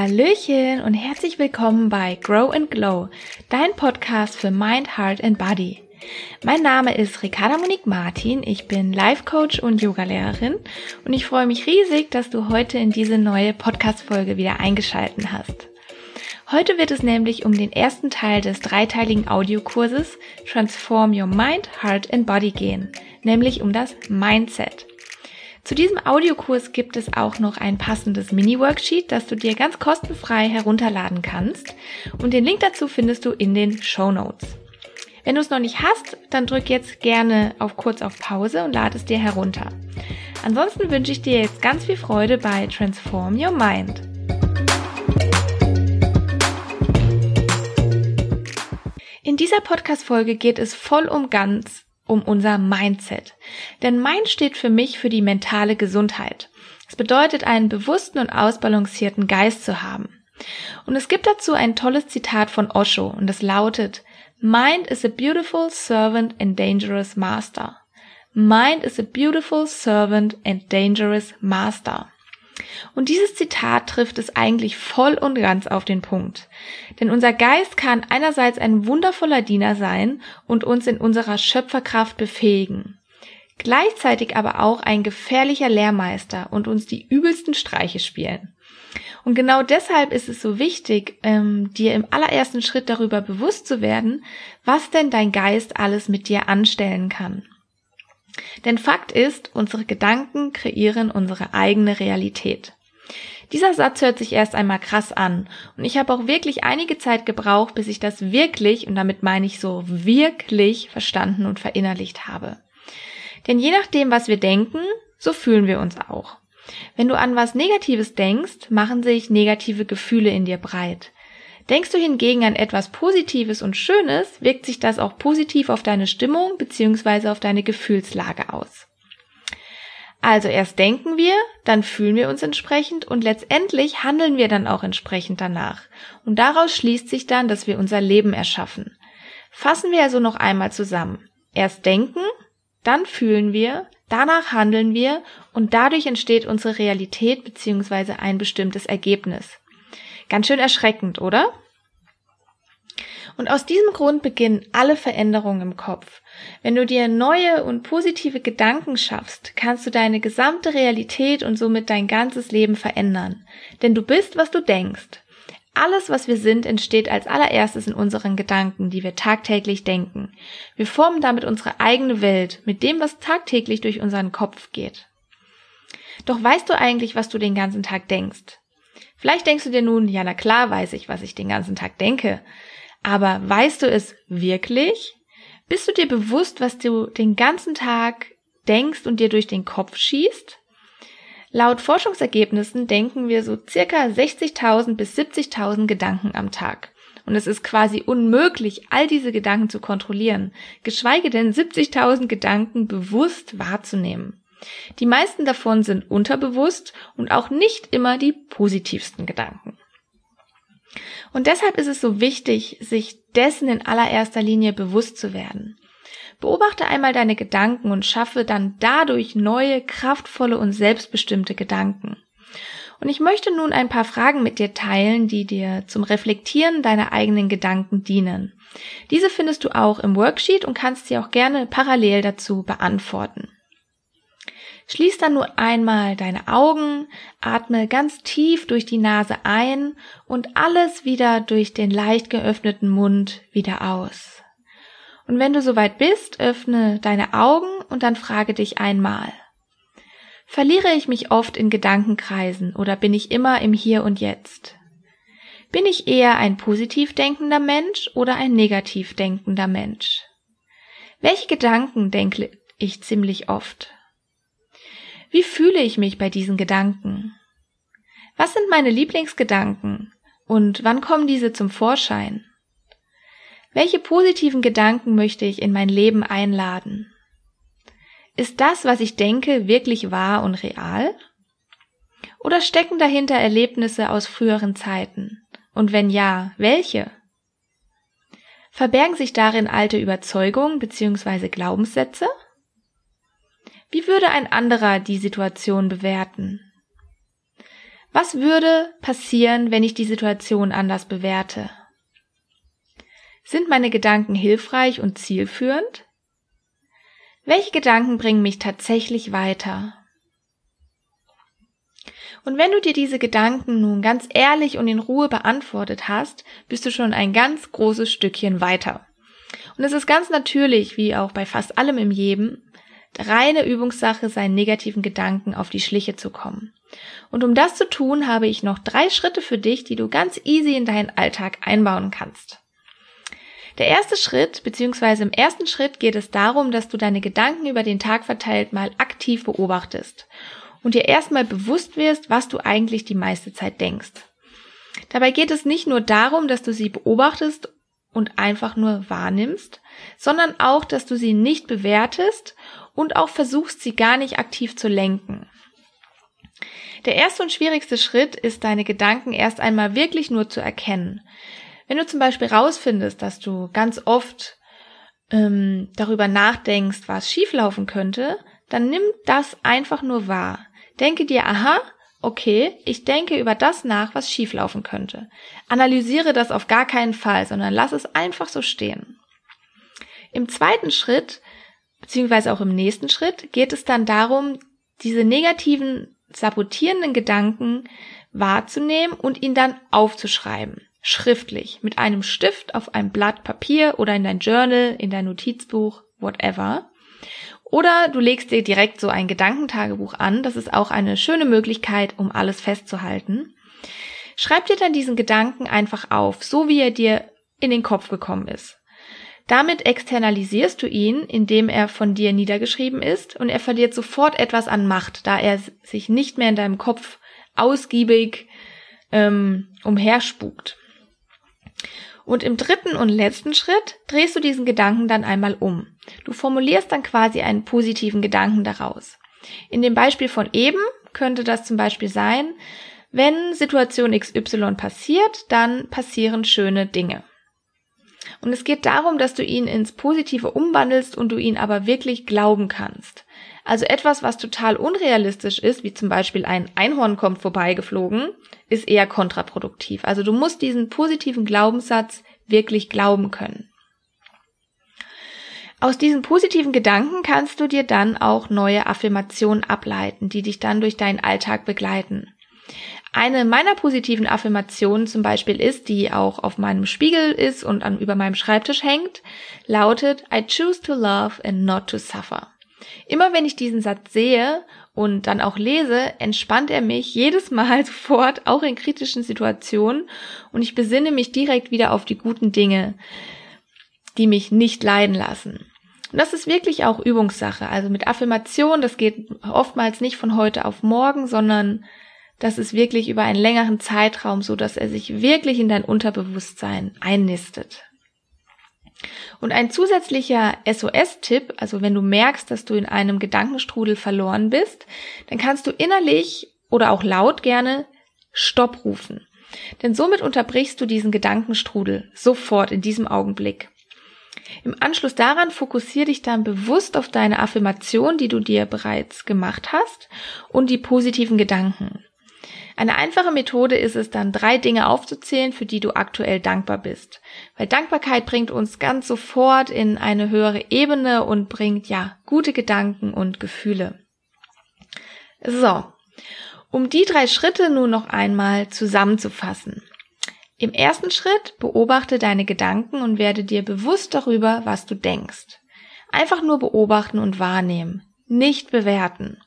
Hallöchen und herzlich willkommen bei Grow and Glow, dein Podcast für Mind, Heart and Body. Mein Name ist Ricarda Monique Martin, ich bin Life Coach und Yogalehrerin und ich freue mich riesig, dass du heute in diese neue Podcast-Folge wieder eingeschalten hast. Heute wird es nämlich um den ersten Teil des dreiteiligen Audiokurses Transform Your Mind, Heart and Body gehen, nämlich um das Mindset. Zu diesem Audiokurs gibt es auch noch ein passendes Mini-Worksheet, das du dir ganz kostenfrei herunterladen kannst. Und den Link dazu findest du in den Show Notes. Wenn du es noch nicht hast, dann drück jetzt gerne auf kurz auf Pause und lade es dir herunter. Ansonsten wünsche ich dir jetzt ganz viel Freude bei Transform Your Mind. In dieser Podcast-Folge geht es voll um ganz um unser Mindset. Denn Mind steht für mich für die mentale Gesundheit. Es bedeutet, einen bewussten und ausbalancierten Geist zu haben. Und es gibt dazu ein tolles Zitat von Osho und es lautet, Mind is a beautiful servant and dangerous master. Mind is a beautiful servant and dangerous master. Und dieses Zitat trifft es eigentlich voll und ganz auf den Punkt. Denn unser Geist kann einerseits ein wundervoller Diener sein und uns in unserer Schöpferkraft befähigen. Gleichzeitig aber auch ein gefährlicher Lehrmeister und uns die übelsten Streiche spielen. Und genau deshalb ist es so wichtig, ähm, dir im allerersten Schritt darüber bewusst zu werden, was denn dein Geist alles mit dir anstellen kann. Denn Fakt ist, unsere Gedanken kreieren unsere eigene Realität. Dieser Satz hört sich erst einmal krass an und ich habe auch wirklich einige Zeit gebraucht, bis ich das wirklich, und damit meine ich so wirklich verstanden und verinnerlicht habe. Denn je nachdem, was wir denken, so fühlen wir uns auch. Wenn du an was Negatives denkst, machen sich negative Gefühle in dir breit. Denkst du hingegen an etwas Positives und Schönes, wirkt sich das auch positiv auf deine Stimmung bzw. auf deine Gefühlslage aus. Also erst denken wir, dann fühlen wir uns entsprechend und letztendlich handeln wir dann auch entsprechend danach. Und daraus schließt sich dann, dass wir unser Leben erschaffen. Fassen wir also noch einmal zusammen. Erst denken, dann fühlen wir, danach handeln wir und dadurch entsteht unsere Realität bzw. ein bestimmtes Ergebnis. Ganz schön erschreckend, oder? Und aus diesem Grund beginnen alle Veränderungen im Kopf. Wenn du dir neue und positive Gedanken schaffst, kannst du deine gesamte Realität und somit dein ganzes Leben verändern. Denn du bist, was du denkst. Alles, was wir sind, entsteht als allererstes in unseren Gedanken, die wir tagtäglich denken. Wir formen damit unsere eigene Welt mit dem, was tagtäglich durch unseren Kopf geht. Doch weißt du eigentlich, was du den ganzen Tag denkst? Vielleicht denkst du dir nun, ja, na klar weiß ich, was ich den ganzen Tag denke. Aber weißt du es wirklich? Bist du dir bewusst, was du den ganzen Tag denkst und dir durch den Kopf schießt? Laut Forschungsergebnissen denken wir so circa 60.000 bis 70.000 Gedanken am Tag. Und es ist quasi unmöglich, all diese Gedanken zu kontrollieren, geschweige denn 70.000 Gedanken bewusst wahrzunehmen. Die meisten davon sind unterbewusst und auch nicht immer die positivsten Gedanken. Und deshalb ist es so wichtig, sich dessen in allererster Linie bewusst zu werden. Beobachte einmal deine Gedanken und schaffe dann dadurch neue, kraftvolle und selbstbestimmte Gedanken. Und ich möchte nun ein paar Fragen mit dir teilen, die dir zum Reflektieren deiner eigenen Gedanken dienen. Diese findest du auch im Worksheet und kannst sie auch gerne parallel dazu beantworten. Schließ dann nur einmal deine Augen, atme ganz tief durch die Nase ein und alles wieder durch den leicht geöffneten Mund wieder aus. Und wenn du soweit bist, öffne deine Augen und dann frage dich einmal. Verliere ich mich oft in Gedankenkreisen oder bin ich immer im Hier und Jetzt? Bin ich eher ein positiv denkender Mensch oder ein negativ denkender Mensch? Welche Gedanken denke ich ziemlich oft? Wie fühle ich mich bei diesen Gedanken? Was sind meine Lieblingsgedanken? Und wann kommen diese zum Vorschein? Welche positiven Gedanken möchte ich in mein Leben einladen? Ist das, was ich denke, wirklich wahr und real? Oder stecken dahinter Erlebnisse aus früheren Zeiten? Und wenn ja, welche? Verbergen sich darin alte Überzeugungen bzw. Glaubenssätze? Wie würde ein anderer die Situation bewerten? Was würde passieren, wenn ich die Situation anders bewerte? Sind meine Gedanken hilfreich und zielführend? Welche Gedanken bringen mich tatsächlich weiter? Und wenn du dir diese Gedanken nun ganz ehrlich und in Ruhe beantwortet hast, bist du schon ein ganz großes Stückchen weiter. Und es ist ganz natürlich, wie auch bei fast allem im Leben, reine Übungssache, seinen negativen Gedanken auf die Schliche zu kommen. Und um das zu tun, habe ich noch drei Schritte für dich, die du ganz easy in deinen Alltag einbauen kannst. Der erste Schritt, beziehungsweise im ersten Schritt geht es darum, dass du deine Gedanken über den Tag verteilt mal aktiv beobachtest und dir erstmal bewusst wirst, was du eigentlich die meiste Zeit denkst. Dabei geht es nicht nur darum, dass du sie beobachtest und einfach nur wahrnimmst, sondern auch, dass du sie nicht bewertest und auch versuchst, sie gar nicht aktiv zu lenken. Der erste und schwierigste Schritt ist, deine Gedanken erst einmal wirklich nur zu erkennen. Wenn du zum Beispiel rausfindest, dass du ganz oft ähm, darüber nachdenkst, was schieflaufen könnte, dann nimm das einfach nur wahr. Denke dir, aha, okay, ich denke über das nach, was schieflaufen könnte. Analysiere das auf gar keinen Fall, sondern lass es einfach so stehen. Im zweiten Schritt, beziehungsweise auch im nächsten Schritt, geht es dann darum, diese negativen, sabotierenden Gedanken wahrzunehmen und ihn dann aufzuschreiben schriftlich mit einem Stift auf einem Blatt Papier oder in dein Journal, in dein Notizbuch, whatever. Oder du legst dir direkt so ein Gedankentagebuch an. Das ist auch eine schöne Möglichkeit, um alles festzuhalten. Schreib dir dann diesen Gedanken einfach auf, so wie er dir in den Kopf gekommen ist. Damit externalisierst du ihn, indem er von dir niedergeschrieben ist und er verliert sofort etwas an Macht, da er sich nicht mehr in deinem Kopf ausgiebig ähm, umherspukt. Und im dritten und letzten Schritt drehst du diesen Gedanken dann einmal um. Du formulierst dann quasi einen positiven Gedanken daraus. In dem Beispiel von eben könnte das zum Beispiel sein, wenn Situation XY passiert, dann passieren schöne Dinge. Und es geht darum, dass du ihn ins Positive umwandelst und du ihn aber wirklich glauben kannst. Also etwas, was total unrealistisch ist, wie zum Beispiel ein Einhorn kommt vorbeigeflogen, ist eher kontraproduktiv. Also du musst diesen positiven Glaubenssatz wirklich glauben können. Aus diesen positiven Gedanken kannst du dir dann auch neue Affirmationen ableiten, die dich dann durch deinen Alltag begleiten. Eine meiner positiven Affirmationen zum Beispiel ist, die auch auf meinem Spiegel ist und an, über meinem Schreibtisch hängt, lautet I choose to love and not to suffer. Immer wenn ich diesen Satz sehe und dann auch lese, entspannt er mich jedes Mal sofort, auch in kritischen Situationen, und ich besinne mich direkt wieder auf die guten Dinge, die mich nicht leiden lassen. Und das ist wirklich auch Übungssache. Also mit Affirmation, das geht oftmals nicht von heute auf morgen, sondern das ist wirklich über einen längeren Zeitraum so, dass er sich wirklich in dein Unterbewusstsein einnistet. Und ein zusätzlicher SOS-Tipp, also wenn du merkst, dass du in einem Gedankenstrudel verloren bist, dann kannst du innerlich oder auch laut gerne Stopp rufen. Denn somit unterbrichst du diesen Gedankenstrudel sofort in diesem Augenblick. Im Anschluss daran fokussiere dich dann bewusst auf deine Affirmation, die du dir bereits gemacht hast und die positiven Gedanken. Eine einfache Methode ist es dann, drei Dinge aufzuzählen, für die du aktuell dankbar bist. Weil Dankbarkeit bringt uns ganz sofort in eine höhere Ebene und bringt ja gute Gedanken und Gefühle. So. Um die drei Schritte nun noch einmal zusammenzufassen. Im ersten Schritt beobachte deine Gedanken und werde dir bewusst darüber, was du denkst. Einfach nur beobachten und wahrnehmen, nicht bewerten.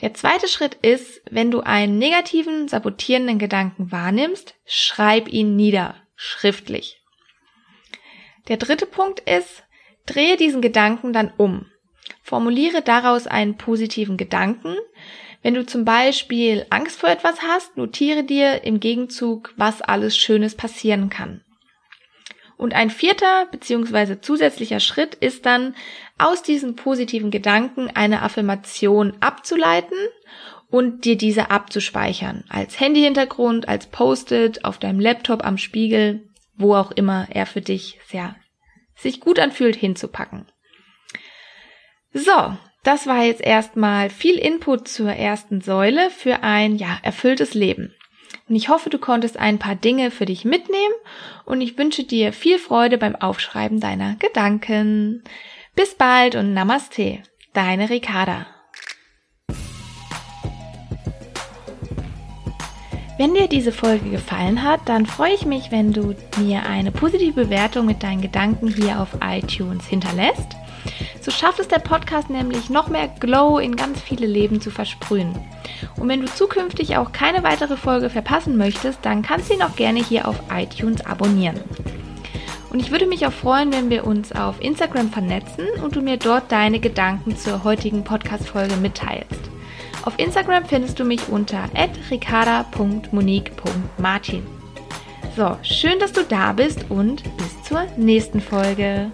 Der zweite Schritt ist, wenn du einen negativen, sabotierenden Gedanken wahrnimmst, schreib ihn nieder, schriftlich. Der dritte Punkt ist, drehe diesen Gedanken dann um. Formuliere daraus einen positiven Gedanken. Wenn du zum Beispiel Angst vor etwas hast, notiere dir im Gegenzug, was alles Schönes passieren kann. Und ein vierter bzw. zusätzlicher Schritt ist dann, aus diesen positiven Gedanken eine Affirmation abzuleiten und dir diese abzuspeichern. Als Handyhintergrund, als Post-it, auf deinem Laptop, am Spiegel, wo auch immer er für dich sehr sich gut anfühlt, hinzupacken. So, das war jetzt erstmal viel Input zur ersten Säule für ein, ja, erfülltes Leben. Und ich hoffe, du konntest ein paar Dinge für dich mitnehmen und ich wünsche dir viel Freude beim Aufschreiben deiner Gedanken. Bis bald und Namaste, deine Ricarda. Wenn dir diese Folge gefallen hat, dann freue ich mich, wenn du mir eine positive Bewertung mit deinen Gedanken hier auf iTunes hinterlässt. So schafft es der Podcast nämlich noch mehr Glow in ganz viele Leben zu versprühen. Und wenn du zukünftig auch keine weitere Folge verpassen möchtest, dann kannst du ihn auch gerne hier auf iTunes abonnieren. Und ich würde mich auch freuen, wenn wir uns auf Instagram vernetzen und du mir dort deine Gedanken zur heutigen Podcast-Folge mitteilst. Auf Instagram findest du mich unter ricarda.monique.martin. So, schön, dass du da bist und bis zur nächsten Folge.